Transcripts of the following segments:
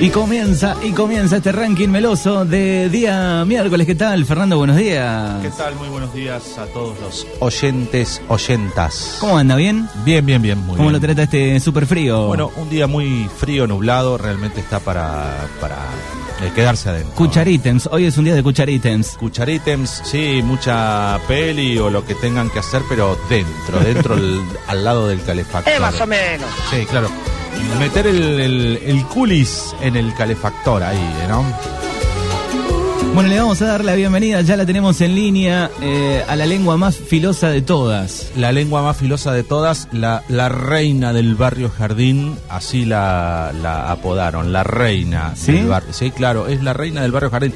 Y comienza, y comienza este ranking meloso de día miércoles. ¿Qué tal, Fernando? Buenos días. ¿Qué tal? Muy buenos días a todos los oyentes, oyentas. ¿Cómo anda? ¿Bien? Bien, bien, bien. Muy ¿Cómo bien. lo trata este súper frío? Bueno, un día muy frío, nublado, realmente está para, para eh, quedarse adentro. Cucharítems. Hoy es un día de cucharítems. Cucharítems, sí, mucha peli o lo que tengan que hacer, pero dentro, dentro al, al lado del calefactor. Eh, más o menos. Sí, claro. Meter el, el, el culis en el calefactor ahí, ¿no? Bueno, le vamos a dar la bienvenida, ya la tenemos en línea, eh, a la lengua más filosa de todas. La lengua más filosa de todas, la, la reina del barrio Jardín, así la, la apodaron, la reina ¿Sí? del barrio. Sí, claro, es la reina del barrio Jardín.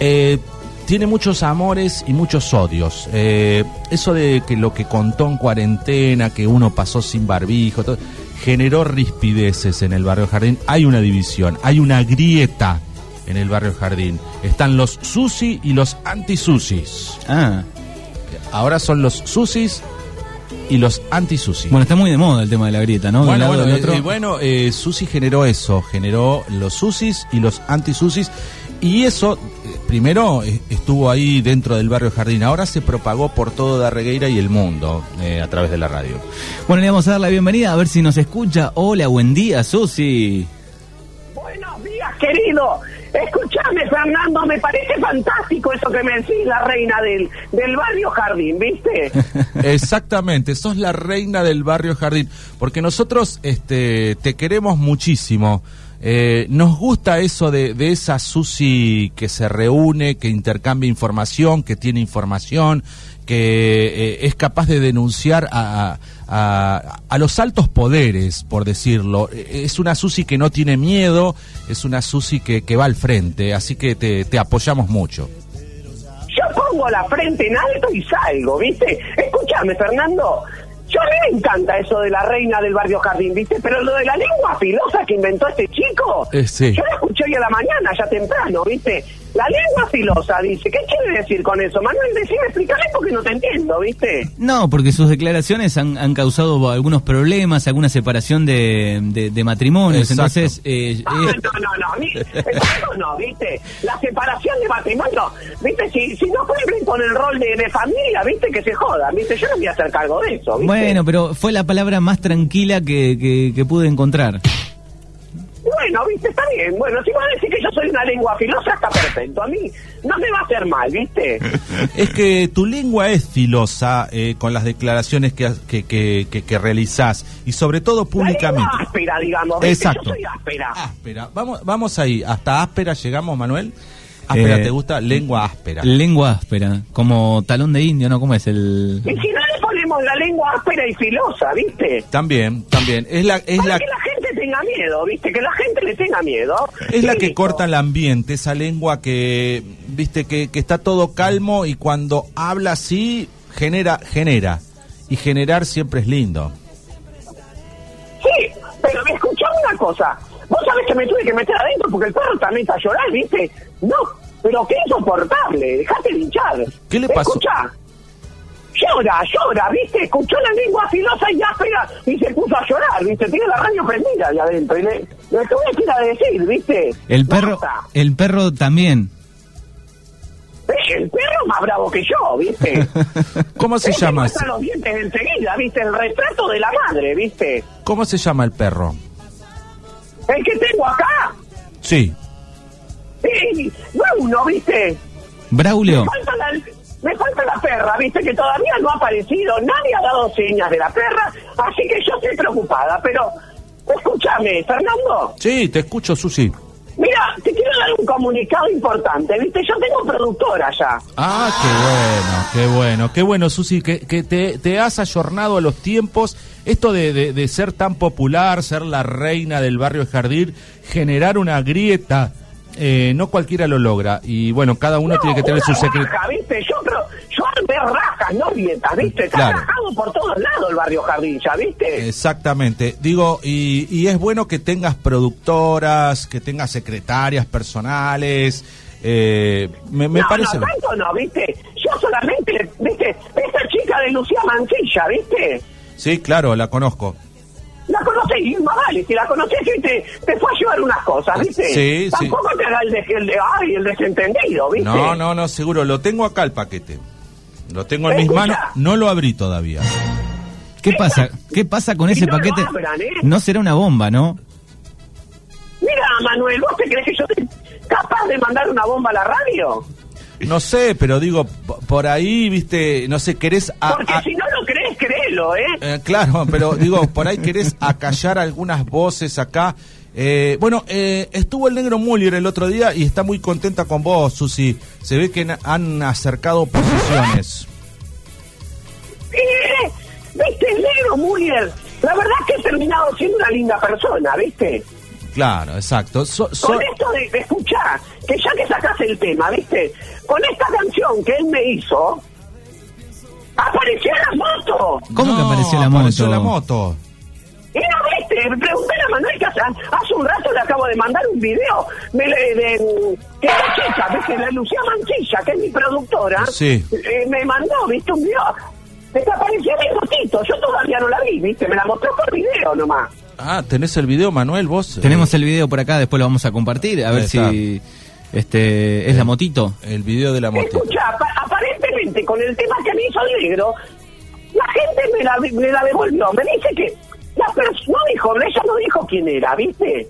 Eh, tiene muchos amores y muchos odios. Eh, eso de que lo que contó en cuarentena, que uno pasó sin barbijo, todo, generó rispideces en el barrio Jardín. Hay una división, hay una grieta en el barrio Jardín. Están los susi y los anti-susis. Ah, Ahora son los susis y los anti-susi. bueno, está muy de moda el tema de la grieta, ¿no? Bueno, bueno, del otro. eh, bueno, eh, Susi generó eso, generó los Susis y los anti-Susis. Y eso, eh, primero eh, estuvo ahí dentro del barrio Jardín, ahora se propagó por todo Darregueira y el mundo eh, a través de la radio. Bueno, le vamos a dar la bienvenida, a ver si nos escucha. Hola, buen día, Susi. Buenos días, querido. Escuchame, Fernando, me parece fantástico eso que me decís, la reina del, del barrio Jardín, ¿viste? Exactamente, sos la reina del barrio Jardín, porque nosotros este, te queremos muchísimo. Eh, nos gusta eso de, de esa Susi que se reúne, que intercambia información, que tiene información, que eh, es capaz de denunciar a, a- a los altos poderes, por decirlo. Es una Susi que no tiene miedo, es una Susi que, que va al frente, así que te, te apoyamos mucho. Yo pongo la frente en alto y salgo, ¿viste? Escúchame, Fernando. Yo a mí me encanta eso de la reina del barrio Jardín, ¿viste? Pero lo de la lengua filosa que inventó este chico, Eh, sí. yo la escuché hoy a la mañana, ya temprano, ¿viste? La lengua filosa, dice. ¿Qué quiere decir con eso? Manuel, decime, explícame porque no te entiendo, ¿viste? No, porque sus declaraciones han, han causado algunos problemas, alguna separación de, de- de matrimonios. Exacto. Entonces, eh, Ah, eh, no, no, no, mí, eso no, ¿viste? La separación de matrimonio, ¿viste? Si, si no cumplen con el rol de, de familia, ¿viste? Que se jodan, ¿viste? Yo no me voy a hacer cargo de eso, ¿viste? bueno, pero fue la palabra más tranquila que, que- que pude encontrar. Bueno, ¿viste? Está bien. Bueno, si vos decís que yo soy una lengua filosa, está perfecto. A mí no me va a hacer mal, ¿viste? Es que tu lengua es filosa eh, con las declaraciones que, que, que, que- que realizás y sobre todo La públicamente. lengua áspera, digamos, ¿viste? Exacto. Yo soy áspera. Áspera. Vamos, vamos ahí. Hasta áspera llegamos, Manuel. Áspera, Eh, ¿te gusta? Lengua áspera. Lengua áspera, como talón de indio, ¿no? ¿Cómo es el...? Y si no le ponemos la lengua áspera y filosa, ¿viste? También, también. Es la, es Para la, que la gente tenga miedo, ¿viste? Que la gente le tenga miedo. es la que corta el ambiente, esa lengua que, viste, que, que está todo calmo y cuando habla así, genera, genera. Y generar siempre es lindo. Sí, pero me escuchó una cosa. Vos sabés que me tuve que meter adentro porque el perro también está a llorar, ¿viste? No, pero qué insoportable, dejate de hinchar. ¿Qué le pasó? Escuchá. Llora, llora, ¿viste? Escuchó la lengua filosa y áspera y se puso a llorar, ¿viste? Tiene la radio prendida ahí adentro y le, le tuve que ir a decir, ¿viste? El perro, Basta. el perro también. El perro es más bravo que yo, ¿viste? ¿Cómo se Ese llama? muestra los dientes enseguida, ¿viste? El retrato de la madre, ¿viste? ¿Cómo se llama el perro? El que tengo acá, Sí. sí, Bruno, ¿viste? Braulio, Me falta, la, me falta la perra, viste que todavía no ha aparecido, nadie ha dado señas de la perra, así que yo estoy preocupada, pero escúchame, Fernando, Sí, te escucho, Susi. mira, te quiero dar un comunicado importante, viste, yo tengo productora ya. Ah, qué bueno, qué bueno, qué bueno, Susi, que, que te, te has ayornado a los tiempos. Esto de, de- de ser tan popular, ser la reina del barrio Jardín, generar una grieta, eh, no cualquiera lo logra. Y bueno, cada uno No, tiene que tener su secreto. yo creo, yo armé rajas, no grietas, viste, está Claro. rajado por todos lados el barrio Jardín, ya, viste. Exactamente. Digo, y, y es bueno que tengas productoras, que tengas secretarias personales. eh, me me no, parece. no, tanto no, viste, yo solamente, viste, esta chica de Lucía Mancilla, viste. Sí, claro, la conozco. La conocí, y más vale, si la conoces y te, te fue a llevar unas cosas, ¿viste? Sí, sí. Tampoco te haga el, de, el, de- ay, el desentendido, ¿viste? No, no, no, seguro. Lo tengo acá el paquete. Lo tengo en mis Escucha. manos. No lo abrí todavía. ¿Qué pasa? ¿Qué pasa con ese no paquete? abran, ¿eh? No será una bomba, ¿no? Mira, Manuel, ¿vos te crees que yo soy capaz de mandar una bomba a la radio? No sé, pero digo, por ahí, viste, no sé, querés... a- Porque a- si no lo créelo, ¿eh? Eh, claro, pero digo, por ahí querés acallar algunas voces acá. Eh, bueno, eh, estuvo el negro Muller el otro día y está muy contenta con vos, Susi. Se ve que han acercado posiciones. Eh, ¿Viste, el negro Muller? La verdad es que he terminado siendo una linda persona, ¿viste? Claro, exacto. So- so- Con esto de, de escuchar, que ya que sacas el tema, ¿viste? Con esta canción que él me hizo, apareció la moto. ¿Cómo que apareció la apareció moto? la moto. Y no viste, pregunté a Manuel que hace, un rato le acabo de mandar un video me le- de, que la chica, ¿viste? La Lucía Mancilla, que es mi productora, Sí. eh, me mandó, ¿viste? Un video. Desapareció mi motito, yo todavía no la vi, ¿viste? Me la mostró por video nomás. Ah, ¿tenés el video, Manuel, vos? Tenemos Eh, el video por acá, después lo vamos a compartir, a ver si este es la motito. el video de la moto. Escucha, apa- aparentemente con el tema que me hizo el negro, la gente me la, me la devolvió. Me dice que la persona, no dijo, ella no dijo quién era, ¿viste?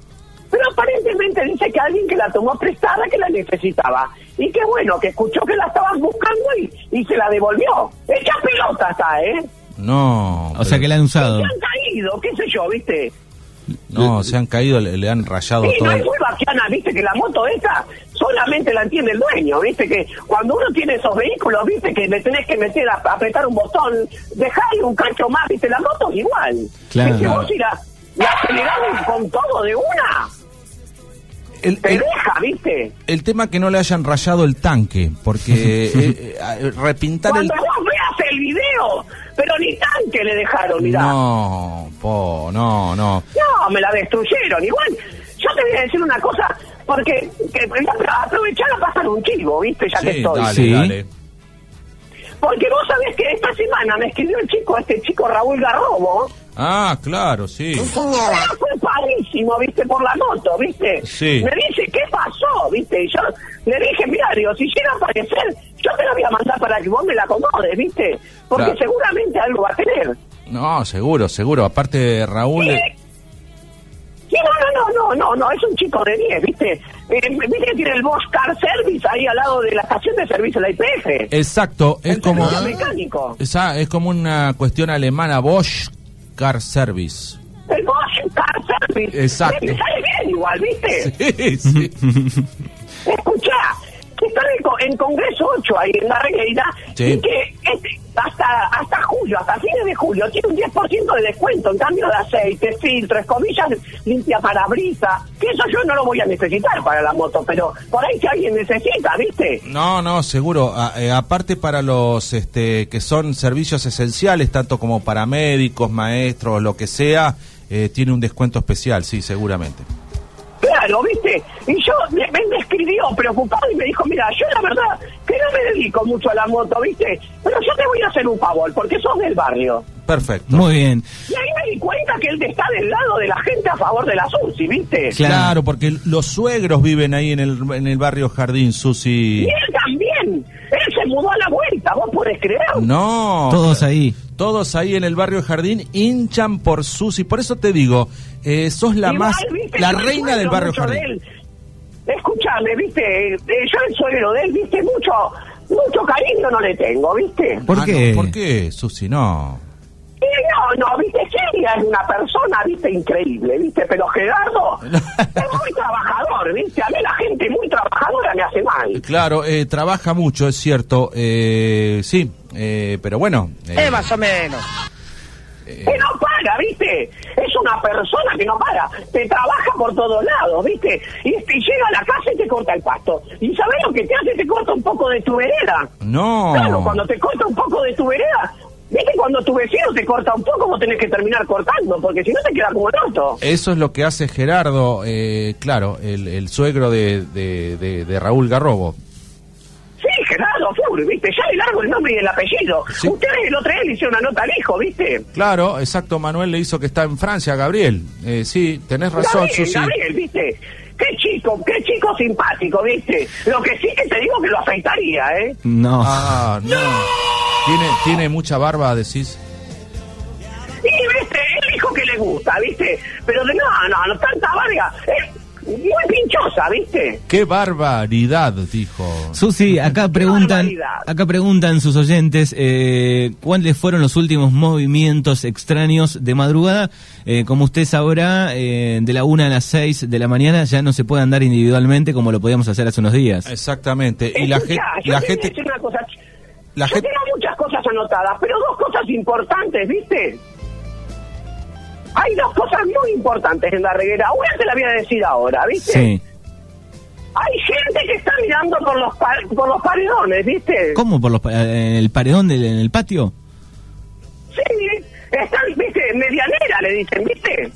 Pero aparentemente dice que alguien que la tomó prestada, que la necesitaba. Y que bueno, que escuchó que la estaban buscando y, y se la devolvió. Hecha pelota está, ¿eh? No. O sea que la han usado. Se han caído, qué sé yo, ¿viste? No, se han caído, le, le han rayado Sí, todo. no es muy bacana, viste, que la moto esa solamente la entiende el dueño, viste, que cuando uno tiene esos vehículos, viste, que le tenés que meter a, apretar un botón, dejarle un cacho más, viste, la moto es igual. Claro. Que vos si la, la acelerás con todo de una, El, te el- deja, viste. el tema que no le hayan rayado el tanque, porque eh, eh, repintar el... Cuando vos veas el video, pero ni tanque le dejaron, mirá. No, po, no, no. No, me la destruyeron. Igual, yo te voy a decir una cosa, porque que, aprovechar a pasar un chivo, ¿viste? Ya que estoy. dale, Sí. dale. Porque vos sabés que esta semana me escribió el chico, este chico Raúl Garrobo. Ah, claro, sí. Fue parísimo, ¿viste? Por la moto, ¿viste? Sí. Me dice, ¿qué pasó? ¿Viste? Y yo le dije, mira, digo, si llega a aparecer, yo te la voy a mandar para que vos me la acomodes, ¿viste? Porque Claro. seguramente algo va a tener. No, seguro, seguro. Aparte, Raúl... Sí. No, no, es un chico de 10, ¿viste? Eh, ¿Viste que tiene el Bosch Car Service ahí al lado de la estación de servicio de la IPF? Exacto, es El como... mecánico. Esa, es como una cuestión alemana, Bosch Car Service. El Bosch Car Service. Exacto. Me sale bien igual, ¿viste? Sí, sí. Escuchá, que están en, co- en Congreso 8 ahí en la Regueira Sí. y que hasta hasta julio, hasta fines de julio, tiene un 10% de descuento en cambio de aceite, filtro, escobillas, limpia parabrisa, que eso yo no lo voy a necesitar para la moto, pero por ahí si alguien necesita, ¿viste? No, no, seguro. A- eh, aparte para los este, que son servicios esenciales, tanto como para médicos, maestros, lo que sea, eh, tiene un descuento especial, sí, seguramente. Claro, ¿viste? Y yo me, me- escribió preocupado y me dijo, mira, yo la verdad que no me dedico mucho a la moto, ¿viste? Pero yo te voy a hacer un favor, porque sos del barrio. Perfecto. Muy bien. Y ahí me di cuenta que él está del lado de la gente a favor de la SUSI, ¿viste? Claro. Porque los suegros viven ahí en el, en el barrio Jardín, Y Susi. él también. Él se mudó a la vuelta, ¿vos podés creer? No. Todos ahí. Todos ahí en el barrio Jardín hinchan por Susi. Por eso te digo, eh, sos la Igual, más, ¿viste? la reina del barrio de Jardín. él. Escúchame, ¿viste? Eh, yo el suegro de él, ¿viste? Mucho, mucho cariño no le tengo, ¿viste? ¿Por Ah, qué? no, ¿Por qué, Susi? No. Y no, no, viste, Celia es una persona, viste, increíble, viste, pero Gerardo es muy trabajador, viste, a mí la gente muy trabajadora me hace mal. Claro, eh, trabaja mucho, es cierto. Eh, sí, eh, pero bueno. eh, más o menos. Que no para, viste, es una persona que no para, te trabaja por todos lados, viste, y, y llega a la casa y te corta el pasto. ¿Y sabes lo que te hace? Te corta un poco de tu vereda. no. Claro, cuando te corta un poco de tu vereda, viste, cuando tu vecino te corta un poco, vos tenés que terminar cortando, porque si no te queda como el orto. Eso es lo que hace Gerardo, eh, claro, el, el suegro de, de, de- de Raúl Garrobo. Sí, Gerardo, Betancourt, ¿viste? Ya le largo el nombre y el apellido. Sí. Ustedes el otro día le hicieron una nota al hijo, ¿viste? Claro, exacto, Manuel le hizo que está en Francia, Gabriel. Eh, sí, tenés razón, Gabriel, Susi. Gabriel, ¿viste? Qué chico, qué chico simpático, ¿viste? Lo que sí que te digo que lo afeitaría, ¿eh? No. Ah, no. Tiene, tiene mucha barba, decís. Y, ¿viste? Él dijo que le gusta, ¿viste? Pero de no, no, no, tanta barba. Es muy pinchosa, ¿viste? Qué barbaridad, dijo. Susi, acá preguntan, acá preguntan sus oyentes eh, cuáles fueron los últimos movimientos extraños de madrugada. Eh, como usted sabrá, eh, de la una a las 6 de la mañana ya no se puede andar individualmente como lo podíamos hacer hace unos días. Exactamente. Y la, yo la gente, una cosa. La yo gente, tengo muchas cosas anotadas, pero dos cosas importantes, ¿viste? Hay dos cosas muy importantes en la reguera. Una te la voy a decir ahora, ¿viste? Sí. Hay gente que está mirando por los pa- por los paredones, ¿viste? ¿Cómo? ¿Por los, pa- el paredón del en el patio? Sí, están, ¿viste? Medianera, le dicen, ¿viste?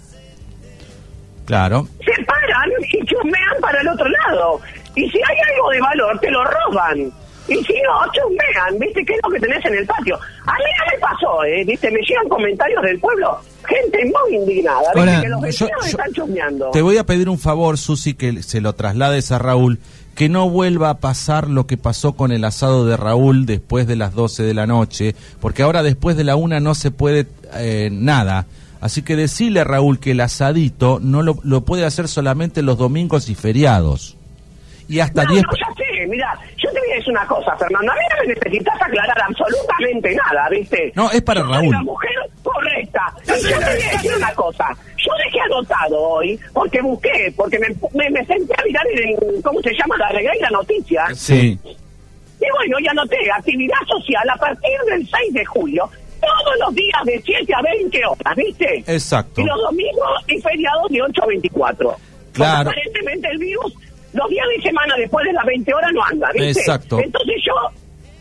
claro. Se paran y chusmean para el otro lado. Y si hay algo de valor, te lo roban. Y si no, chusmean, ¿viste? ¿Qué es lo que tenés en el patio? A mí no me pasó, ¿eh? ¿Viste? Me llegan comentarios del pueblo, gente muy indignada, ¿viste? Que los vecinos yo- están chusmeando. Te voy a pedir un favor, Susi, que se lo traslades a Raúl, que no vuelva a pasar lo que pasó con el asado de Raúl después de las 12 de la noche, porque ahora después de la una no se puede eh, nada. Así que decile a Raúl que el asadito no lo, lo puede hacer solamente los domingos y feriados. Y hasta No, 10... no, ya sé, mira, decir una cosa, Fernando. A mí no me necesitas aclarar absolutamente nada, ¿viste? No, es para Yo soy Raúl. la mujer correcta. Y yo te voy a decir una cosa. Yo dejé anotado hoy, porque busqué, porque me, me, me senté a mirar en, ¿cómo se llama? La regueira noticias. Sí. Y bueno, ya anoté actividad social a partir del 6 de julio, todos los días de 7 a 20 horas, ¿viste? Exacto. Y los domingos y feriados de 8 a 24. Claro. Porque aparentemente el virus, los días de semana después de las 20 horas no anda, ¿viste? Exacto. Entonces yo,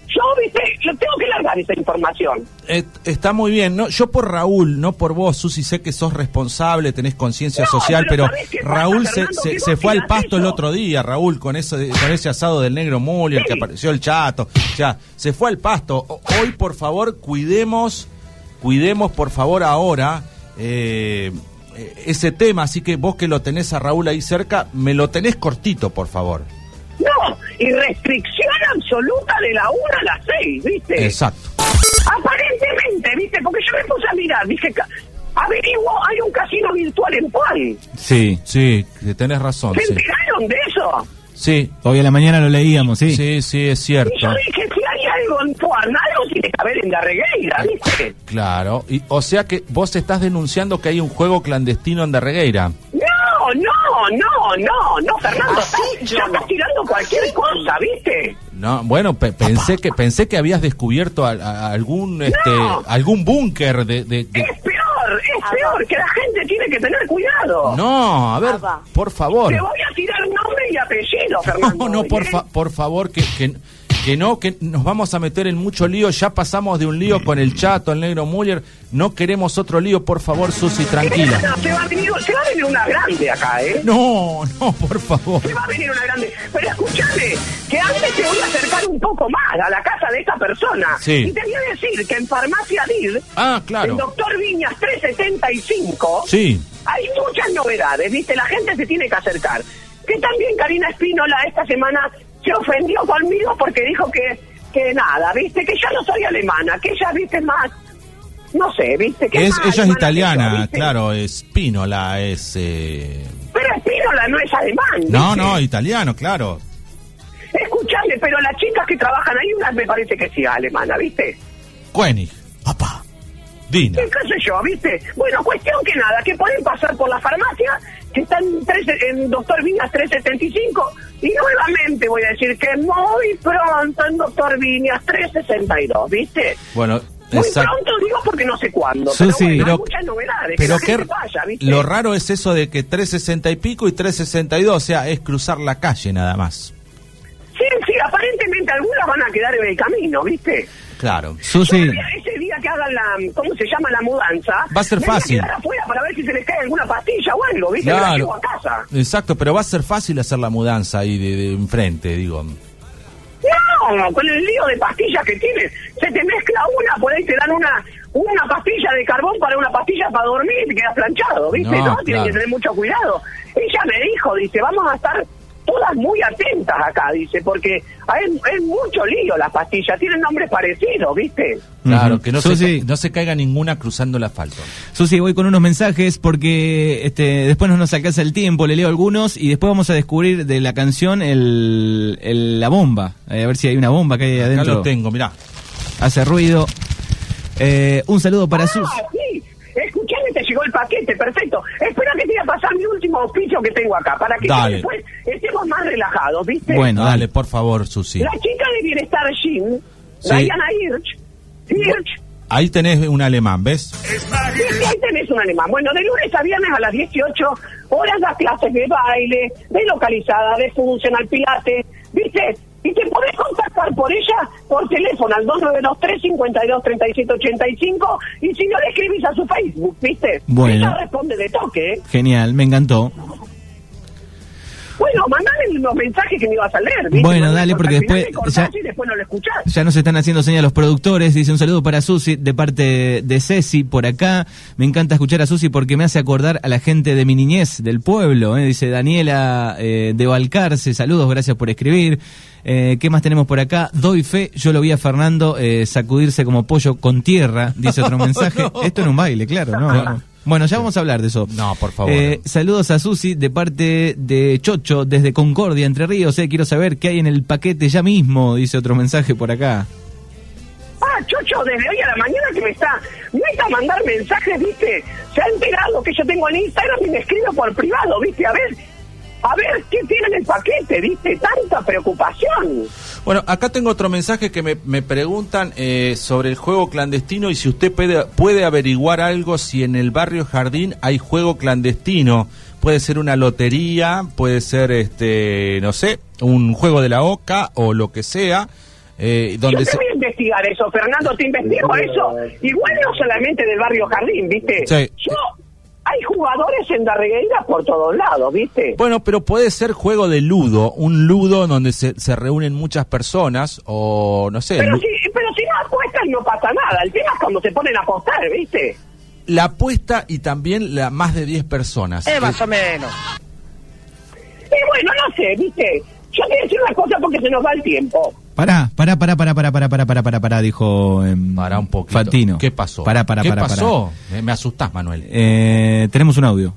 yo, ¿viste? Yo tengo que largar esa información. Eh, está muy bien, no, yo por Raúl, no por vos, Susi, sé que sos responsable, tenés conciencia No, social, pero pero, ¿sabés qué pasa, Raúl se, se, fue al pasto el otro día, Raúl, con ese, con ese asado del negro Muli, el que Sí. apareció el chato, sea, se fue al pasto. Hoy, por favor, cuidemos, cuidemos, por favor, ahora eh, ese tema, así que vos que lo tenés a Raúl ahí cerca, me lo tenés cortito, por favor. No, y restricción absoluta de la 1 a las 6, ¿viste? Exacto. Aparentemente, ¿viste? Porque yo me puse a mirar, dije, averiguo, hay un casino virtual en Puan. Sí. Sí, que tenés razón, ¿Se sí. enteraron de eso? Sí, Hoy a la mañana lo leíamos, sí. sí, sí, es cierto. Y yo dije, algo en Puan, algo tiene que haber en la regueira, ¿viste? Claro, y, o sea que vos estás denunciando que hay un juego clandestino en Darregueira. No, no, no, no, no, Fernando, ya estás tirando cualquier cosa, ¿viste? No, bueno, pe- pensé que pensé que habías descubierto a- a- algún este No. algún búnker de, de- de- Es peor, es peor, que la gente tiene que tener cuidado. No, a ver, por favor. Te voy a tirar nombre y apellido, Fernando. No, no, por, ¿eh? fa- por favor, que, que, que no, que nos vamos a meter en mucho lío. Ya pasamos de un lío con el chato, el negro Muller. No queremos otro lío, por favor, Susi, tranquila. No, se va, a venir, se va a venir una grande acá, ¿eh? No, no, por favor. Se va a venir una grande. Pero escúchame, que antes te voy a acercar un poco más a la casa de esta persona. Sí. Y te voy a decir que en Farmacia DIR, Ah, claro. Doctor Viñas 375, Sí. hay muchas novedades, ¿viste? La gente se tiene que acercar. Que también Karina Espínola esta semana se ofendió conmigo porque dijo que, que nada, ¿viste? Que yo no soy alemana, que ella, ¿viste? Más, no sé, ¿viste? Que Es, ella es italiana, claro, es Pínola, es... eh, Pero Espínola no es alemán. No, ¿viste? no, italiano, claro. Escuchame, pero las chicas que trabajan ahí, unas me parece que sí, alemana, ¿viste? Koenig, papá, Dina. ¿Qué sé yo, viste? Bueno, cuestión que nada, que pueden pasar por la farmacia, que está en, tres- en Doctor Viñas 375, y nuevamente voy a decir que muy pronto en Doctor Viñas 362, ¿viste? Bueno, Muy exacto. pronto digo porque no sé cuándo, pero bueno, pero- hay muchas novedades, que Pero gente vaya, ¿viste? lo raro es eso de que 360 y pico y 362, o sea, es cruzar la calle nada más. Sí, sí, aparentemente algunas van a quedar en el camino, ¿viste? Claro. Susi, Yo, ese día que hagan la, ¿cómo se llama? La mudanza. Va a ser me voy fácil. afuera para ver si se les cae alguna pastilla o algo, ¿viste? Me la Claro. llevo a casa. Exacto, pero va a ser fácil hacer la mudanza ahí de, de enfrente, digo. No, con el lío de pastillas que tienes, se te mezcla una, por ahí te dan una una pastilla de carbón para una pastilla para dormir y te quedas planchado, ¿viste? No, No, tienes que claro. tener mucho cuidado. Ella me dijo, dice, vamos a estar todas muy atentas acá, dice, porque es, es mucho lío las pastillas, tienen nombres parecidos, ¿viste? Claro, que no, Susi. se, no se caiga ninguna cruzando el asfalto. Susi, voy con unos mensajes porque este, después no nos alcanza el tiempo, le leo algunos y después vamos a descubrir de la canción el, el- la bomba. Eh, a ver si hay una bomba que hay Acá adentro. lo tengo, mirá. Hace ruido. Eh, un saludo para Susi. Ah, sí. Paquete, perfecto. Espera que te voy a pasar mi último auspicio que tengo acá, para que Dale. después estemos más relajados, ¿viste? Bueno, Dale, por favor, Susi. La chica de Bienestar Gym, Sí. Diana Hirsch, Hirsch, Ahí tenés un alemán, ¿ves? Sí, sí, ahí tenés un alemán. Bueno, de lunes a viernes a las 18 horas las clases de baile, de localizada, de funcional pilates, ¿viste? Y te podés contactar por ella por teléfono al 292-352-3785 y si no le escribís a su Facebook, ¿viste? Bueno. Ella responde de toque, ¿eh? Genial, me encantó. Bueno, mandame los mensajes que me ibas a leer, ¿viste? Bueno, dale, porque después ya- y después no lo escuchás. Ya nos están haciendo señas los productores. Dice un saludo para Susi de parte de Ceci por acá. Me encanta escuchar a Susi porque me hace acordar a la gente de mi niñez, del pueblo. ¿eh? Dice Daniela eh, de Balcarce. Saludos, gracias por escribir. Eh, ¿Qué más tenemos por acá? Doy fe, yo lo vi a Fernando eh, sacudirse como pollo con tierra, dice otro mensaje. No. Esto en un baile, claro, ¿no? Bueno, ya vamos a hablar de eso. No, por favor. Eh, saludos a Susi de parte de Chocho desde Concordia, Entre Ríos. Eh, quiero saber qué hay en el paquete ya mismo, dice otro mensaje por acá. Ah, Chocho, desde hoy a la mañana que me está, me está a mandar mensajes, ¿viste? Se ha enterado que yo tengo en Instagram y me escribe por privado, ¿viste? A ver, a ver, ¿qué tiene en el paquete, ¿viste? Tanta preocupación. Bueno, acá tengo otro mensaje que me, me preguntan eh, sobre el juego clandestino y si usted puede, puede averiguar algo si en el barrio Jardín hay juego clandestino. Puede ser una lotería, puede ser, este, no sé, un juego de la OCA o lo que sea. Eh, Yo donde te se- voy a investigar eso, Fernando, te investigo eso. Igual no solamente del barrio Jardín, ¿viste? Sí. Yo, hay jugadores en Darregueira por todos lados, ¿viste? Bueno, pero puede ser juego de ludo, un ludo donde se, se reúnen muchas personas o no sé. Pero si, pero si no apuestas no pasa nada. El tema es cuando se ponen a apostar, ¿viste? La apuesta y también la más de 10 personas. Eh, Que- más o menos. Y bueno, no sé, ¿viste? Yo a decir una cosa porque se nos va el tiempo. Pará, pará, pará, pará, pará, pará, pará, pará, pará, pará, dijo Para un poquito. Fantino. ¿Qué pasó? Pará, pará, ¿Qué pará, pará. pasó? Me, me asustás, Manuel. Eh, tenemos un audio.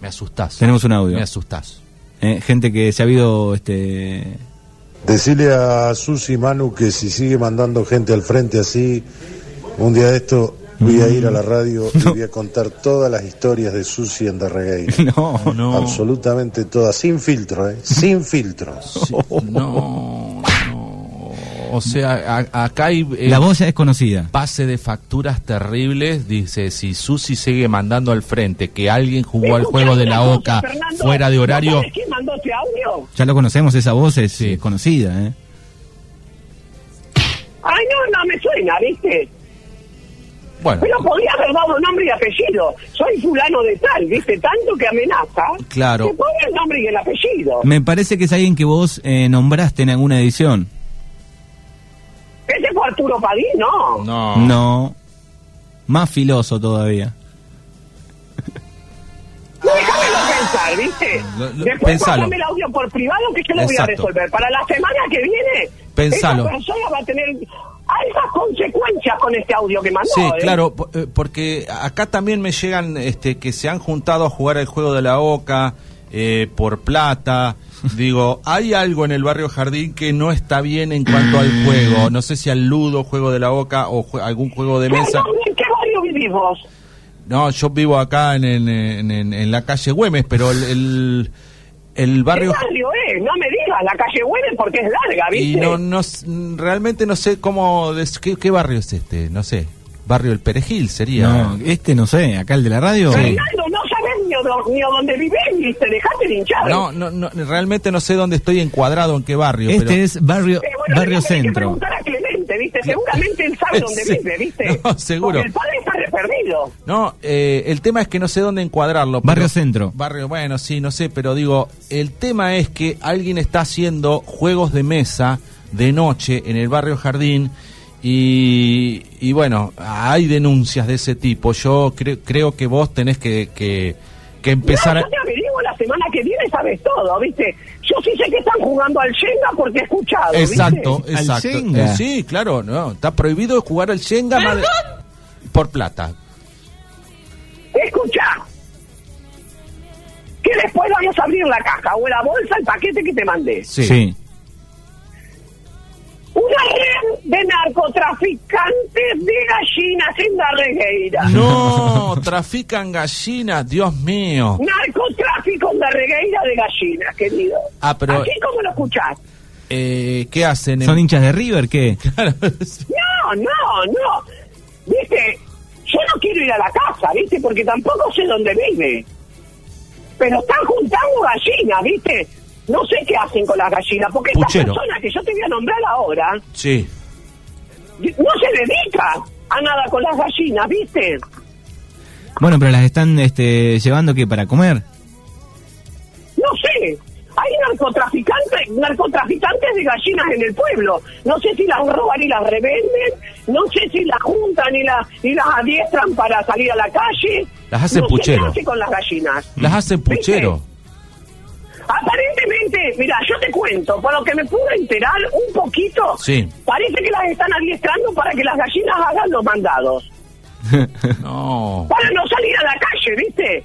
Me asustás. Tenemos un audio. Me asustás. Eh, gente que se ha habido este Decirle a Susi Manu que si sigue mandando gente al frente así, un día de esto voy a ir a la radio y voy a contar todas las historias de Susi en Darregueira. no, No. Absolutamente todas, sin filtro, ¿eh? Sin filtro. Sí, no, no. O sea, a- acá hay eh, la voz ya es conocida. pase de facturas terribles. Dice, si Susi sigue mandando al frente que alguien jugó al juego de la OCA Fernando, fuera de ¿no horario. quién mandó ese audio? Ya lo conocemos, esa voz es Sí. conocida, ¿eh? Ay, no, no me suena, ¿viste? Bueno, Pero podría haber dado nombre y apellido. Soy fulano de tal, ¿viste? Tanto que amenaza. Claro. Que ponga el nombre y el apellido. Me parece que es alguien que vos eh, nombraste en alguna edición. ¿Ese fue Arturo Padín? No. no. No. Más filoso todavía. Déjamelo pensar, ¿viste? Lo- lo- Después pensalo. el audio por privado que yo lo voy a resolver. Para la semana que viene, Pensalo. esa persona va a tener altas consecuencias con este audio que mandó. Sí, ¿eh? claro, eh, porque acá también me llegan este, que se han juntado a jugar el juego de la OCA eh, por plata. Digo, hay algo en el barrio Jardín que no está bien en cuanto al juego. No sé si al ludo, juego de la OCA o jue- algún juego de mesa. ¿En qué barrio vivís vos? No, yo vivo acá en, en, en- en- en la calle Güemes, pero el, el, el ¿Qué barrio... barrio es? No me digas, la calle Güemes porque es larga, ¿viste? Y no, no, realmente no sé cómo... des- ¿qué, qué barrio es este? No sé. Barrio El Perejil sería. No, este no sé, acá el de la radio. Fernando, ni, a dónde vivís, ¿viste? Dejate de hinchar. No, no, no, realmente no sé dónde estoy encuadrado, en qué barrio. Este pero- es barrio, Eh, bueno, barrio centro. preguntar a Clemente, ¿viste? Seguramente él sabe dónde Sí. vive, ¿viste? No, seguro. Porque el padre está perdido. No, eh, el tema es que no sé dónde encuadrarlo. pero- Barrio Centro. Barrio, bueno, sí, no sé, pero digo, el tema es que alguien está haciendo juegos de mesa de noche en el barrio Jardín. Y, y bueno, hay denuncias de ese tipo. Yo cre- creo que vos tenés que, que, que empezar No, a... yo te averiguo la semana que viene, sabes todo, ¿viste? Yo sí sé que están jugando al Shenga porque he escuchado, ¿viste? Exacto, Al exacto. Shenga. Eh, sí, claro, no, está prohibido jugar al Shenga de- por plata. Escucha. Que después vamos a abrir la caja o la bolsa, el paquete que te mandé. Sí. Sí. Una red de narcotraficantes de gallinas en Darregueira. No, trafican gallinas, Dios mío. Narcotráfico en Darregueira de gallinas, querido. Ah, pero- Así como lo escuchás. Eh, ¿Qué hacen? en- ¿Son hinchas de River qué? Claro, No, no, no. Viste, yo no quiero ir a la casa, viste, porque tampoco sé dónde vive. Pero están juntando gallinas, viste. No sé qué hacen con las gallinas, porque esta persona que yo te voy a nombrar ahora sí. no se dedica a nada con las gallinas, viste. Bueno, pero las están este, llevando que para comer. No sé. Hay narcotraficantes, narcotraficantes de gallinas en el pueblo. No sé si las roban y las revenden. No sé si las juntan y, las y las adiestran para salir a la calle. Las hacen no puchero. Sé qué hace con las gallinas. Las hacen puchero. Aparentemente, mira, yo te cuento, por lo que me pude enterar un poquito, Sí. parece que las están adiestrando para que las gallinas hagan los mandados. No, Para no salir a la calle, ¿viste?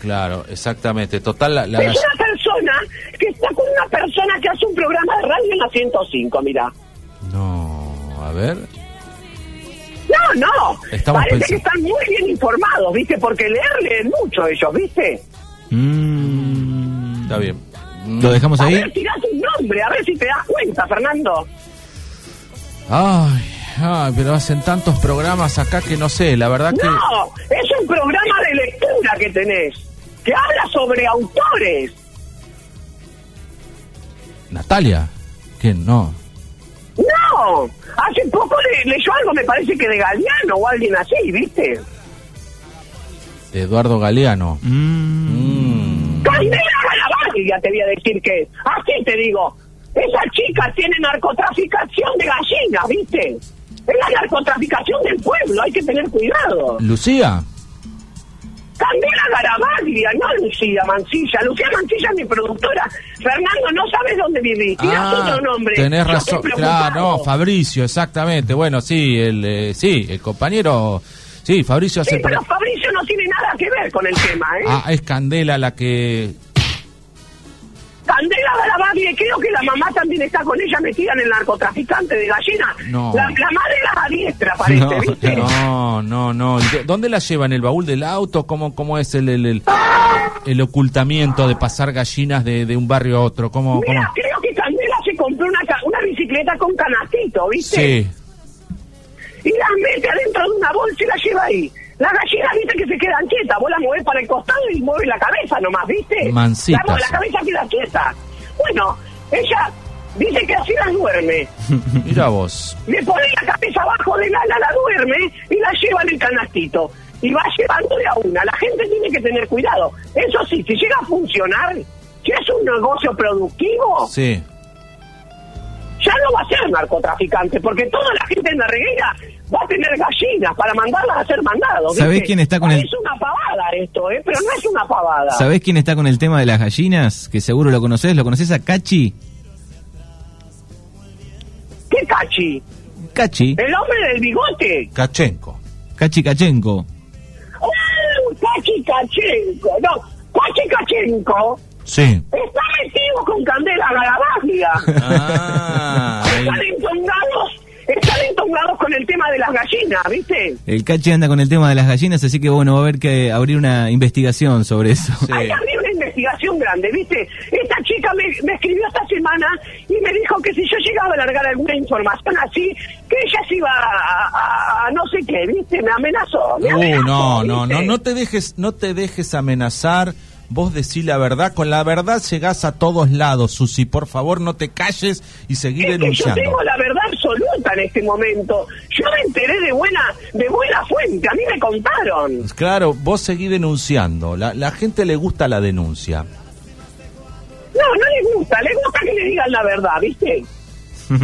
claro, exactamente. Total, la, la es una persona que está con una persona que hace un programa de radio en la 105, mira. No, a ver. No, no. Estamos Parece pensando- que están muy bien informados, ¿viste? Porque leer leen mucho ellos, ¿viste? Mm. Está bien. ¿Lo dejamos A ahí? ver, tirá tu nombre, a ver si te das cuenta, Fernando. Ay, ay, pero hacen tantos programas acá que no sé, la verdad que... No, es un programa de lectura que tenés, que habla sobre autores. Natalia, ¿quién? No. No, hace poco le, leyó algo, me parece que de Galeano o alguien así, ¿viste? Eduardo Galeano. Mm. Mm. Candela Galavaglia, te voy a decir que, así te digo, esa chica tiene narcotraficación de gallinas, ¿viste? Es la narcotraficación del pueblo, hay que tener cuidado. Lucía. Candela Garavaglia, no Lucía Mancilla. Lucía Mancilla es mi productora. Fernando, no sabes dónde vivís. Tirás otro nombre. Ah, tenés Yo razón. Claro, no, Fabricio, exactamente. Bueno, sí, el, eh, sí, el compañero, sí, Fabricio Sí, hace... pero Fabricio no tiene nada que ver con el tema, ¿eh? Ah, es Candela la que... Candela Garavaglia, creo que la mamá también está con ella metida en el narcotraficante de gallinas. No. La, la madre las adiestra, parece, No, ¿viste? No, no, no. ¿Y de- ¿Dónde la llevan? ¿El baúl del auto? ¿Cómo, cómo es el, el, el, el ocultamiento de pasar gallinas de, de un barrio a otro? ¿Cómo, cómo? Mira, creo que Candela se compró una, una bicicleta con canastito, ¿viste? Sí, y las mete adentro de una bolsa y la lleva ahí. Las gallinas, viste, que se quedan quietas. Vos las movés para el costado y mueves la cabeza nomás, ¿viste? Mancitas. La, la cabeza queda quieta. Bueno, ella dice que así las duerme. mira vos. Le pone la cabeza abajo de la, la, la duerme y la lleva en el canastito. Y va llevándole a una. La gente tiene que tener cuidado. Eso sí, si llega a funcionar, si es un negocio productivo, Sí. Va a ser narcotraficante, porque toda la gente en la reguera va a tener gallinas para mandarlas a ser mandados. ¿Sabés quién está con el- Es una pavada esto, ¿eh? Pero no es una pavada. ¿Sabés quién está con el tema de las gallinas? Que seguro lo conoces. ¿Lo conoces a Cachi? ¿Qué cachi? Cachi. ¿El hombre del bigote? Kachenko. Cachi Cachenko. ¡Oh, Cachi Kachenko! No, Cachi Kachenko Sí. está metido con Candela Galavaglia. Ah, ahí. están entongados, están entongados con el tema de las gallinas, ¿viste? El Cachi anda con el tema de las gallinas, así que bueno, va a haber que abrir una investigación sobre eso. Sí. Hay que abrir una investigación grande, ¿viste? Esta chica me, me escribió esta semana y me dijo que si yo llegaba a largar alguna información así, que ella se iba a, a- a no sé qué, ¿viste? Me amenazó. Me Uh, amenazó, no, no, ¿viste? no, no te dejes, no te dejes amenazar. Vos decís la verdad, con la verdad llegás a todos lados, Susi. Por favor, no te calles y seguí Es que yo denunciando. tengo la verdad absoluta en este momento. Yo me enteré de buena, de buena fuente, a mí me contaron. Claro, vos seguí denunciando. La, la gente le gusta la denuncia. No, no les gusta, les gusta que le digan la verdad, ¿viste?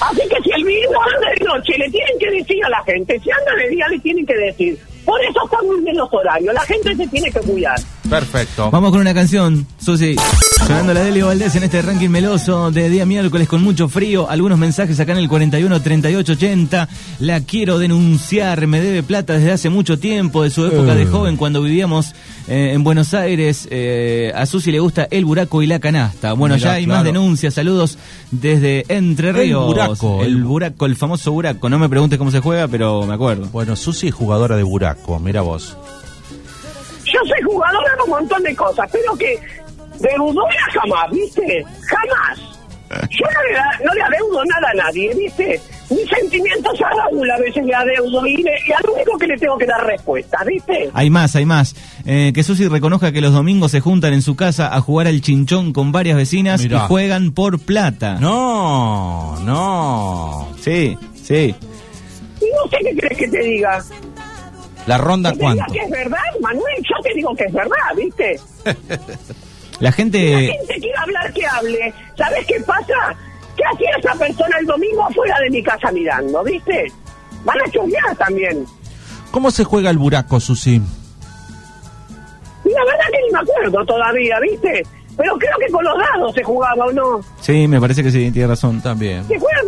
Así que si el video anda de noche, le tienen que decir a la gente. Si anda de día, le tienen que decir. Por eso están muy bien los horarios. La gente se tiene que cuidar. Perfecto. Vamos con una canción, Susi. Sonando la de Leo Valdés en este ranking meloso de día miércoles con mucho frío. Algunos mensajes acá en el 41 38 80. La quiero denunciar, me debe plata desde hace mucho tiempo, de su época de joven, cuando vivíamos eh, en Buenos Aires. Eh, a Susi le gusta el buraco y la canasta. Bueno, Mirá, ya hay claro. más denuncias. Saludos desde Entre El Ríos. buraco, el el- buraco, el famoso buraco. No me preguntes cómo se juega, pero me acuerdo. Bueno, Susi es jugadora de buraco, mira vos. Yo soy jugadora de un montón de cosas, pero que deudora jamás, ¿viste? Jamás. Yo no le, da- no le adeudo nada a nadie, ¿viste? Mis sentimientos a Raúl a veces le adeudo y, le- y al único que le tengo que dar respuesta, ¿viste? Hay más, hay más. Eh, que Susi reconozca que los domingos se juntan en su casa a jugar al chinchón con varias vecinas Mirá. y juegan por plata. No, no. Sí, sí. Y no sé qué crees que te diga. ¿La ronda Que te diga cuánto? que es verdad, Manuel, yo te digo que es verdad, ¿viste? La La gente... gente quiere hablar, que hable. ¿Sabes qué pasa? ¿Qué hacía esa persona el domingo fuera de mi casa mirando, viste? Van a chorrear también. ¿Cómo se juega el buraco, Susi? Y la verdad que ni me acuerdo todavía, ¿viste? Pero creo que con los dados se jugaba, ¿o no? Sí, me parece que sí, tiene razón. También. Se juega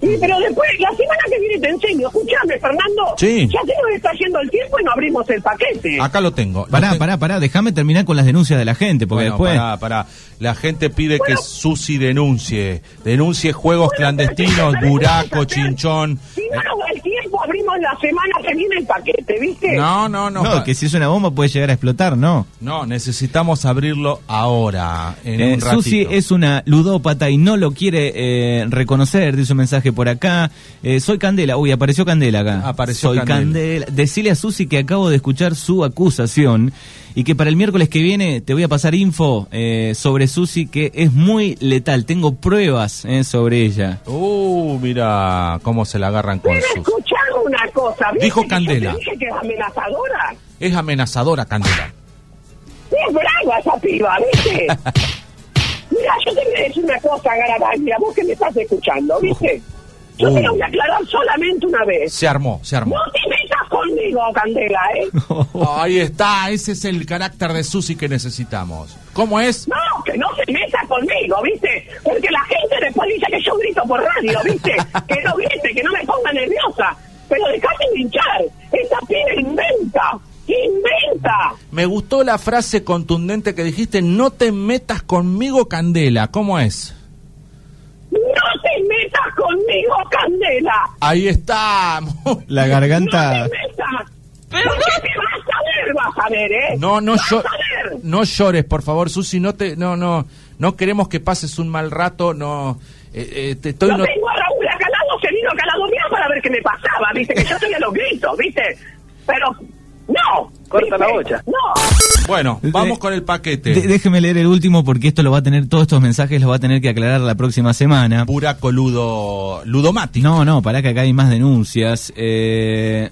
Y, pero después, la semana que viene te enseño. Escuchame, Fernando. Sí. Ya se nos está yendo el tiempo y no abrimos el paquete. Acá lo tengo. Lo Pará, ten- pará, pará, déjame terminar con las denuncias de la gente, porque Bueno, después... pará, pará. La gente pide Bueno. que Susi denuncie. Denuncie juegos Bueno, clandestinos, ¿sabés qué buraco, chinchón. Si no nos da el tiempo, abrimos la semana que viene el paquete, ¿viste? No, no, no. No, que si es una bomba puede llegar a explotar, ¿no? No, necesitamos abrirlo ahora, en Eh, un ratito. Susi es una ludópata y no lo quiere eh, reconocer, dice un mensaje por acá. Eh, soy Candela, uy, apareció Candela acá. Apareció soy Candela. Candela. Decile a Susi que acabo de escuchar su acusación y que para el miércoles que viene te voy a pasar info eh, sobre Susi que es muy letal. Tengo pruebas eh, sobre ella. Uh, mira cómo se la agarran con Pero una cosa. Dijo que Candela. Yo te dije que es amenazadora. Es amenazadora, Candela. Es brava esa piba, ¿viste? Mira, yo te voy a decir una cosa, Garabaglia, vos que me estás escuchando, ¿viste? Yo Uh. te lo voy a aclarar solamente una vez. Se armó, se armó. No te metas conmigo, Candela, ¿eh? Ahí está, ese es el carácter de Susi que necesitamos. ¿Cómo es? No, que no se meta conmigo, ¿viste? Porque la gente después dice que yo grito por radio, ¿viste? que no grite, que no me ponga nerviosa. Pero dejate de hinchar. Esta piba inventa. ¡Inventa! Me gustó la frase contundente que dijiste, no te metas conmigo, Candela. ¿Cómo es? ¡No te metas conmigo, Candela! Ahí está. La ¡No garganta... te metas! ¡Pero no te vas a ver, vas a ver, eh! No, no, vas llo- a ver! no llores, por favor, Susi. No te, no, no, no queremos que pases un mal rato. No, eh, eh, te estoy. Yo no- tengo a Raúl acá al lado, se vino acá al lado mío para ver qué me pasaba, ¿viste? Que yo estoy a los gritos, ¿viste? Pero, no. Corta la bocha. No. Bueno, vamos con el paquete. De- déjeme leer el último porque esto lo va a tener, todos estos mensajes los va a tener que aclarar la próxima semana. Buraco ludo, ludomático. No, no, para que acá hay más denuncias. Eh,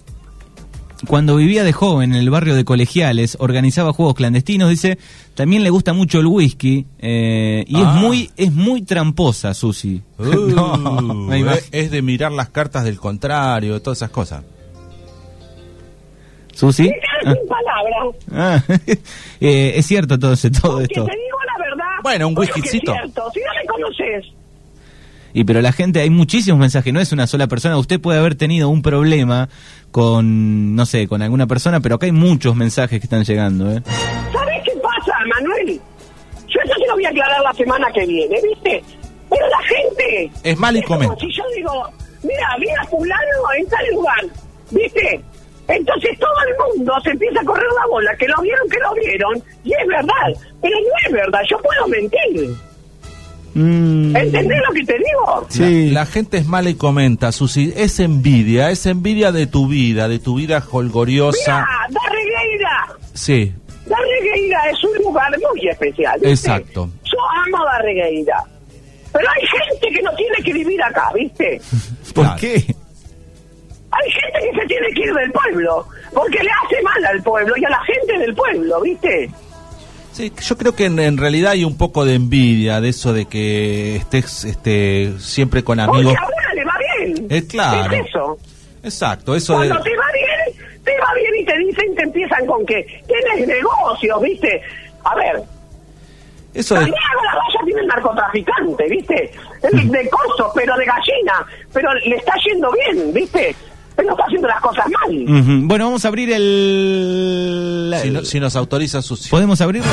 cuando vivía de joven en el barrio de Colegiales, organizaba juegos clandestinos, dice, también le gusta mucho el whisky eh, y Ah. es muy es muy tramposa, Susi. Uh, no, es, es de mirar las cartas del contrario, todas esas cosas. ¿Susi? Me quedé sin palabras. Ah, eh, es cierto todo, ese- todo Que esto. te digo la verdad. Bueno, un Porque whiskycito. es cierto, Si no me conoces, Y pero la gente, hay muchísimos mensajes, no es una sola persona. Usted puede haber tenido un problema con, no sé, con alguna persona, pero acá hay muchos mensajes que están llegando, ¿eh? ¿sabes qué pasa, Manuel? Yo eso te lo voy a aclarar la semana que viene, ¿viste? Pero la gente... Es mal y como comenta. si yo digo, mira, mira fulano en tal lugar, ¿viste? Entonces todo el mundo se empieza a correr la bola, que lo vieron, que lo vieron, y es verdad, pero no es verdad, yo puedo mentir. Mm, ¿Entendés lo que te digo? Sí. La, la gente es mala y comenta, Susi. Es envidia, es envidia de tu vida, de tu vida holgoriosa. Mira, Darregueira, Sí, Darregueira es un lugar muy especial. ¿viste? Exacto. Yo amo Darregueira. Pero hay gente que no tiene que vivir acá, ¿viste? ¿Por Claro. qué? Hay gente que se tiene que ir del pueblo, porque le hace mal al pueblo y a la gente del pueblo, ¿viste? Sí, yo creo que en, en realidad hay un poco de envidia de eso de que estés este, siempre con amigos. Porque a una le va bien. Eh, claro. Es eso. Exacto, eso de... Cuando te va bien, te va bien y te dicen, te empiezan con que tienes negocios, ¿viste? A ver, Eso de... Santiago la Valla tiene el narcotraficante, ¿viste? Es de coso, pero de gallina. Pero le está yendo bien, ¿viste? Pero está haciendo las cosas mal. Bueno, vamos a abrir el... Si, no- si nos autoriza su... ¿Podemos abrirlo?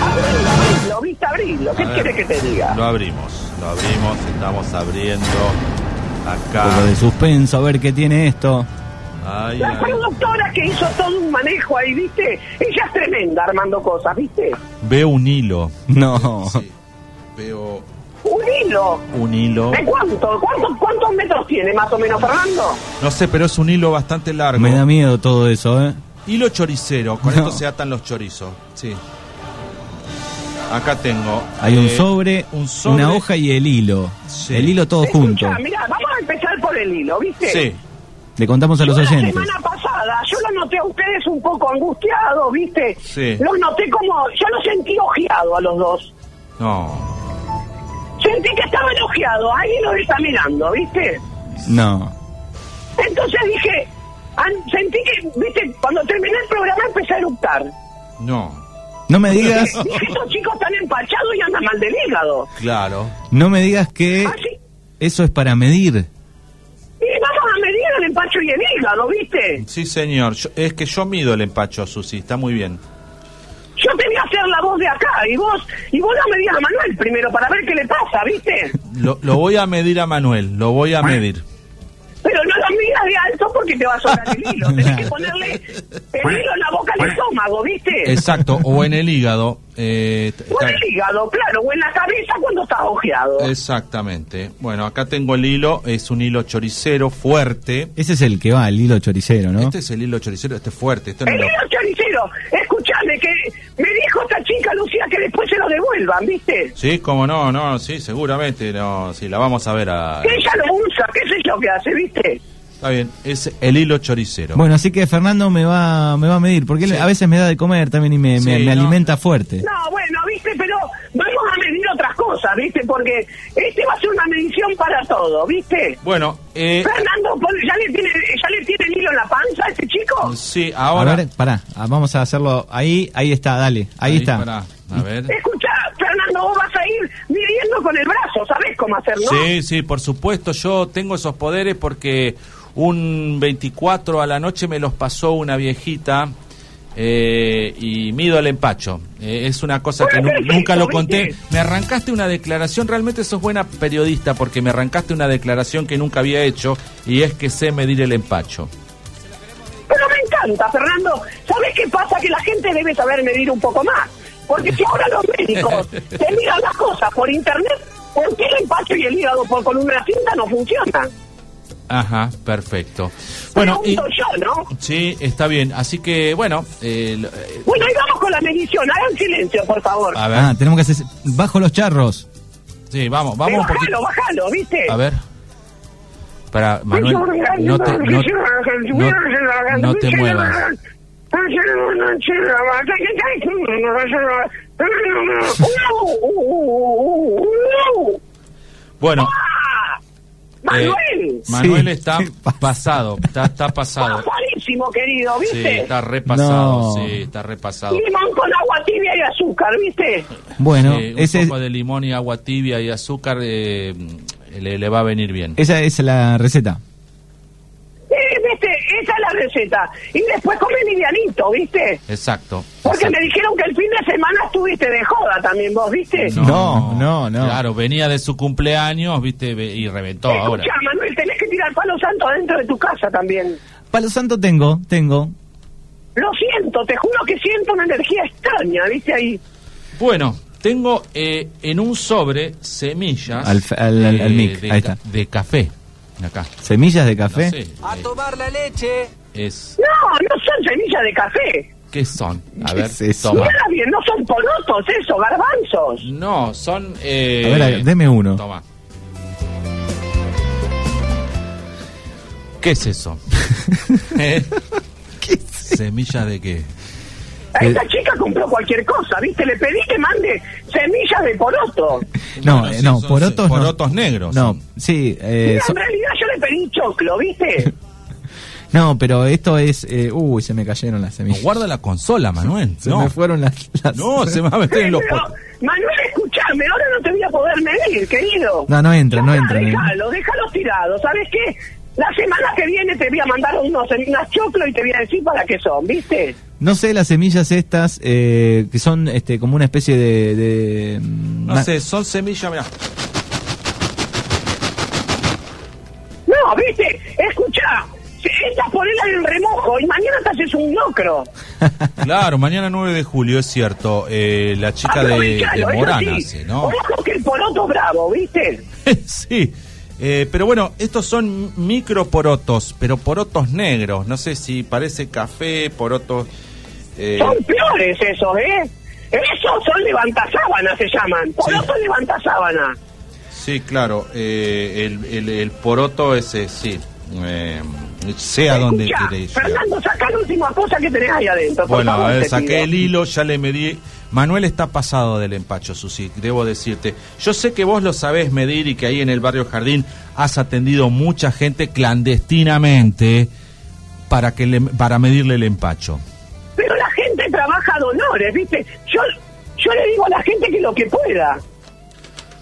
Abrilo, abrilo, ¿viste? Abrilo. ¿Qué quieres que te diga? Lo abrimos, lo abrimos, estamos abriendo Un acá. poco de suspenso, a ver qué tiene esto. Ay, La ay. productora que hizo todo un manejo ahí, ¿viste? Ella es tremenda armando cosas, ¿viste? Veo un hilo. No. Sí, veo Un hilo. un hilo. ¿De cuánto? ¿Cuántos, ¿Cuántos metros tiene más o menos, Fernando? No sé, pero es un hilo bastante largo. Me da miedo todo eso, ¿eh? Hilo choricero, con No. esto se atan los chorizos. Sí. Acá tengo. Hay un eh, sobre, un sobre. una hoja y el hilo. Sí. El hilo todo junto. Mira, vamos a empezar por el hilo, ¿viste? Sí. Le contamos a los Yo La oyentes. semana pasada, yo los noté a ustedes un poco angustiados, ¿viste? Sí. Los noté como, yo los sentí ojeado a los dos. No. Sentí que estaban ojeados, ahí los está mirando, ¿viste? No. Entonces dije, sentí que, ¿viste? Cuando terminé el programa empecé a eructar. No. No me digas, Dije, estos chicos están empachados y andan mal del hígado. Claro. no me digas que Así, eso es para medir. y vamos a medir el empacho y el hígado, ¿viste? Sí, señor. Yo- es que yo mido el empacho, Susi. Está muy bien. Voy a hacer la voz de acá y vos, y vos la medías a Manuel primero para ver qué le pasa, ¿viste? Lo, lo voy a medir a Manuel. Lo voy a medir. Pero no lo miras de alto porque te va a sobrar el hilo. Tenés que ponerle el hilo en la boca al estómago, ¿viste? Exacto. O en el hígado. Eh, O en el hígado, claro, o en la cabeza cuando estás ojeado. Exactamente. Bueno, acá tengo el hilo. Es un hilo choricero fuerte. Ese es el que va, el hilo choricero, ¿no? Este es el hilo choricero. Este es fuerte. Este no El lo- hilo choricero, escuchame que me dijo esta chica Lucía que después se lo devuelvan, ¿viste? Sí, como no, no, sí, seguramente. No, sí, la vamos a ver a... Que ella lo usa, qué sé yo qué hace, ¿viste? Está bien. Es el hilo choricero. Bueno, así que Fernando me va, me va a medir, porque él Sí. a veces me da de comer también y me, me- Sí, me no. alimenta fuerte. No, bueno, ¿viste? Pero vamos a medir otras cosas, ¿viste? Porque este va a ser una medición para todo, ¿viste? Bueno, eh, Fernando, ¿ya le, tiene, ¿ya le tiene el hilo en la panza a este chico? sí, ahora... A ver, pará, ah, vamos a hacerlo ahí, ahí está, dale, ahí, está. pará, a ver. Escucha, Fernando, vos vas a ir midiendo con el brazo, ¿sabés cómo hacerlo? Sí, sí, por supuesto, yo tengo esos poderes porque un 24 a la noche me los pasó una viejita eh, y mido el empacho. Eh, es una cosa que nu- nunca lo conté. Me arrancaste una declaración, realmente sos buena periodista porque me arrancaste una declaración que nunca había hecho y es que sé medir el empacho. Pero me encanta, Fernando. ¿Sabés qué pasa? Que la gente debe saber medir un poco más. Porque si ahora los médicos te miran las cosas por internet, ¿por qué el empacho y el hígado por, con una cinta no funcionan? Ajá, perfecto. Bueno, y, yo, ¿no? sí, está bien. Así que, bueno, eh, lo- eh, Bueno, ahí vamos con la medición. Hagan silencio, por favor. a ver. Ah, tenemos que hacer bajo los charros. Sí, vamos, Eh, vamos bájalo, poquito. bájalo, ¿viste? A ver. Para, Manuel, no te, no, no- no te muevas. Bueno, ¡Ah! eh, ¡Manuel! Manuel Sí, está pasado, está, está pasado. Pasadísimo, querido, Sí, ¿viste? está repasado, No. sí, está repasado. Limón con agua tibia y azúcar, ¿viste? Bueno, Eh, un ese, poco de limón y agua tibia y azúcar eh, le, le va a venir bien. esa es la receta. Eh, ¿viste? Esa es la receta. Y después come livianito, ¿viste? Exacto. Porque exacto. me dijeron que el fin de semana estuviste de joda también vos, ¿viste? No, no, no. Claro, venía de su cumpleaños, viste, y reventó ahora. Escuchá, Manuel, tenés que tirar palo santo adentro de tu casa también. Palo santo tengo, tengo. Lo siento, te juro que siento una energía extraña, ¿viste ahí? Bueno, tengo eh, en un sobre semillas Al al- al- al mic, de, ahí está. de café. Acá. Semillas de café. No sé, A eh, tomar la leche. Es, No, no son semillas de café. ¿Qué son? A ¿Qué ver, es eso? toma. Mira bien, no son porotos eso, garbanzos. No, son... eh, A ver, deme uno. Toma. ¿Qué es eso? ¿Eh? ¿Semilla de qué? A esta chica compró cualquier cosa, ¿viste? Le pedí que mande semillas de poroto. No, eh, sí, no, son- porotos no. porotos negros. No, sí, eh, Mira, en realidad yo le pedí choclo, ¿viste? no, pero esto es, eh, uy, se me cayeron las No, semillas. guarda la consola, Manuel. Se no. me fueron las, las- No, se me va a meter en los Pero. Manuel, escuchame, ahora no te voy a poder medir, querido. No, no entra, no entra. Déjalo, déjalo tirado, ¿sabes qué? La semana que viene te voy a mandar unos unas choclo y te voy a decir para qué son, ¿viste? No sé, las semillas estas, eh, que son este como una especie de... de, mm, No sé, son semillas, mira. No, ¿viste? Estas ponela en remojo y mañana te haces un locro. Claro, mañana 9 de julio, es cierto. eh, la chica de, de Morana, sí. sí, ¿no? Ojo que el poroto bravo, ¿viste? sí. Eh, pero bueno, estos son microporotos, pero porotos negros. No sé si parece café, porotos. eh, Son peores esos, ¿eh? Esos son levantasábanas, se llaman. Poroto levantasábana. sí, claro. eh, el, el- el poroto ese, sí. Eh, sé a dónde Escuchá, queréis llegar. Fernando, saca la última cosa que tenés ahí adentro. Bueno, favor, a ver, saqué pido. el hilo, ya le medí. Manuel está pasado del empacho, Susi, debo decirte. Yo sé que vos lo sabés medir y que ahí en el barrio Jardín has atendido mucha gente clandestinamente para que le- para medirle el empacho. Pero la gente trabaja a donores, ¿viste? Yo, yo le digo a la gente que lo que pueda.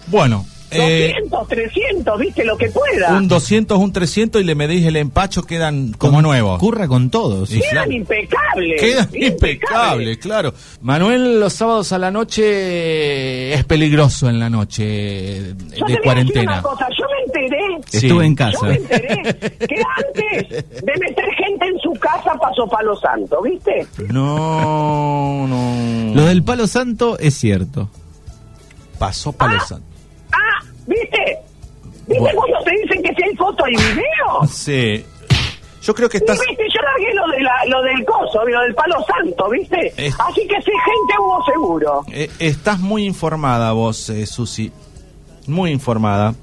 Bueno, eh, 200, 300, ¿viste? Lo que pueda. un 200, un 300 y le medís el empacho, quedan como nuevos. Curra con todos. Sí. Quedan claro. impecables. Quedan impecables, claro. Manuel, los sábados a la noche es peligroso en la noche de Yo te voy a decir cuarentena. una cosa, yo me enteré Sí. Estuve en Yo casa. me enteré que antes de meter gente en su casa pasó Palo Santo, ¿viste? No, no. Lo del palo santo es cierto. pasó Palo Ah. Santo. ¿Viste? ¿Viste Bueno. cuando te dicen que si hay foto y video? Sí. Yo creo que estás. viste, yo largué lo, de la, lo del coso, lo del Palo Santo, ¿viste? Es- Así que si gente hubo seguro. eh, estás muy informada vos, eh, Susi. Muy informada.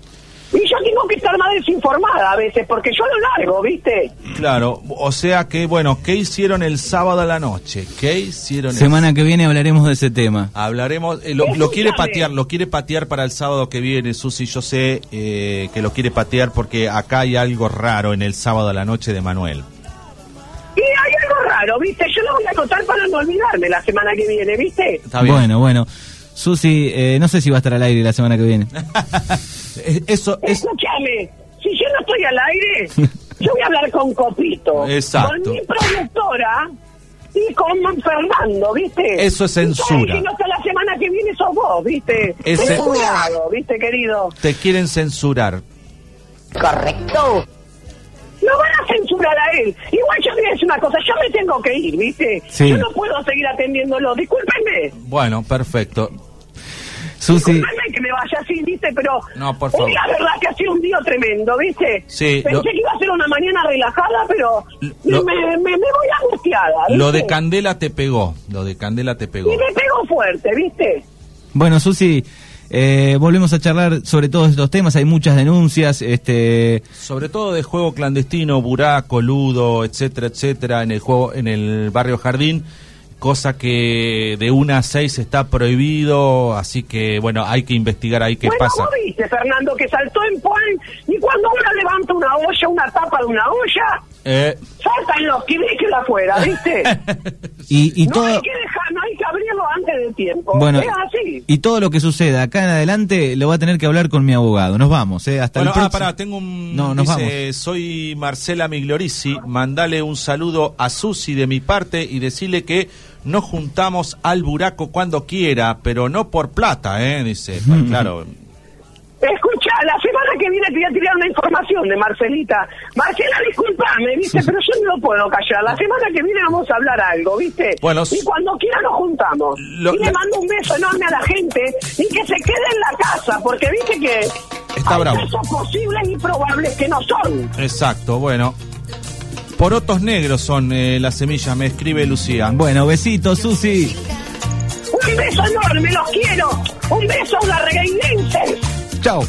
Y yo tengo que estar más desinformada a veces, porque yo lo largo, ¿viste? Claro. O sea que, bueno, ¿qué hicieron el sábado a la noche? ¿Qué hicieron el Semana que viene hablaremos de ese tema. Hablaremos, eh, lo, lo quiere patear, lo quiere patear para el sábado que viene, Susi. Yo sé eh, que lo quiere patear porque acá hay algo raro en el sábado a la noche de Manuel. Y hay algo raro, ¿viste? Yo lo voy a anotar para no olvidarme la semana que viene, ¿viste? Está bien. Bueno, bueno. Susi, eh, no sé si va a estar al aire la semana que viene. Eh, Eso es. Escúchame, si yo no estoy al aire, yo voy a hablar con Copito. Exacto. Con mi productora y con Fernando, ¿viste? Eso es Y censura. No hasta la semana que viene sos vos, ¿viste? Ten cuidado, ¿viste, querido? Te quieren censurar. Correcto. No van a censurar a él. Igual yo voy a decir una cosa, yo me tengo que ir, ¿viste? Sí. Yo no puedo seguir atendiéndolo, discúlpenme. Bueno, perfecto. Susi, que me vaya así, ¿viste? Pero No, por hoy favor. la verdad que ha sido un día tremendo, ¿viste? Sí, Pensé lo- que iba a ser una mañana relajada, pero Lo- me, me, me voy angustiada, ¿viste? Lo de Candela te pegó. Lo de Candela te pegó. Y me pego fuerte, ¿viste? bueno, Susi, eh, volvemos a charlar sobre todos estos temas. Hay muchas denuncias. Este, Sobre todo de juego clandestino, buraco, ludo, etcétera, etcétera, en el juego, en el barrio Jardín, cosa que de una a seis está prohibido, así que bueno, hay que investigar ahí qué bueno, pasa. vos viste, Fernando, que saltó en Puan y cuando uno levanta una olla, una tapa de una olla, Eh, saltan los que que afuera, ¿viste? y, y no todo, hay que dejar, no hay que abrirlo antes de tiempo. bueno, es así. y todo lo que suceda acá en adelante lo va a tener que hablar con mi abogado. Nos vamos, eh, hasta bueno, el ah, pará, tengo un... No, nos dice, soy Marcela Migliorisi, mandale un saludo a Susi de mi parte y decirle que nos juntamos al buraco cuando quiera, pero no por plata, ¿eh? Dice, pues, claro. Escucha, la semana que viene te voy a tirar una información de Marcelita. Marcela, disculpame, ¿viste? Pero yo no lo puedo callar. La semana que viene vamos a hablar algo, ¿viste? Bueno, y cuando quiera nos juntamos. lo- y le mando un beso enorme a la gente y que se quede en la casa, porque viste que Está hay bravo. casos posibles y probables que no son. Exacto, bueno. Porotos negros son eh, las semillas, me escribe Lucía. Bueno, besitos, Susi. Un beso enorme, los quiero. Un beso a una regueinense. Chao.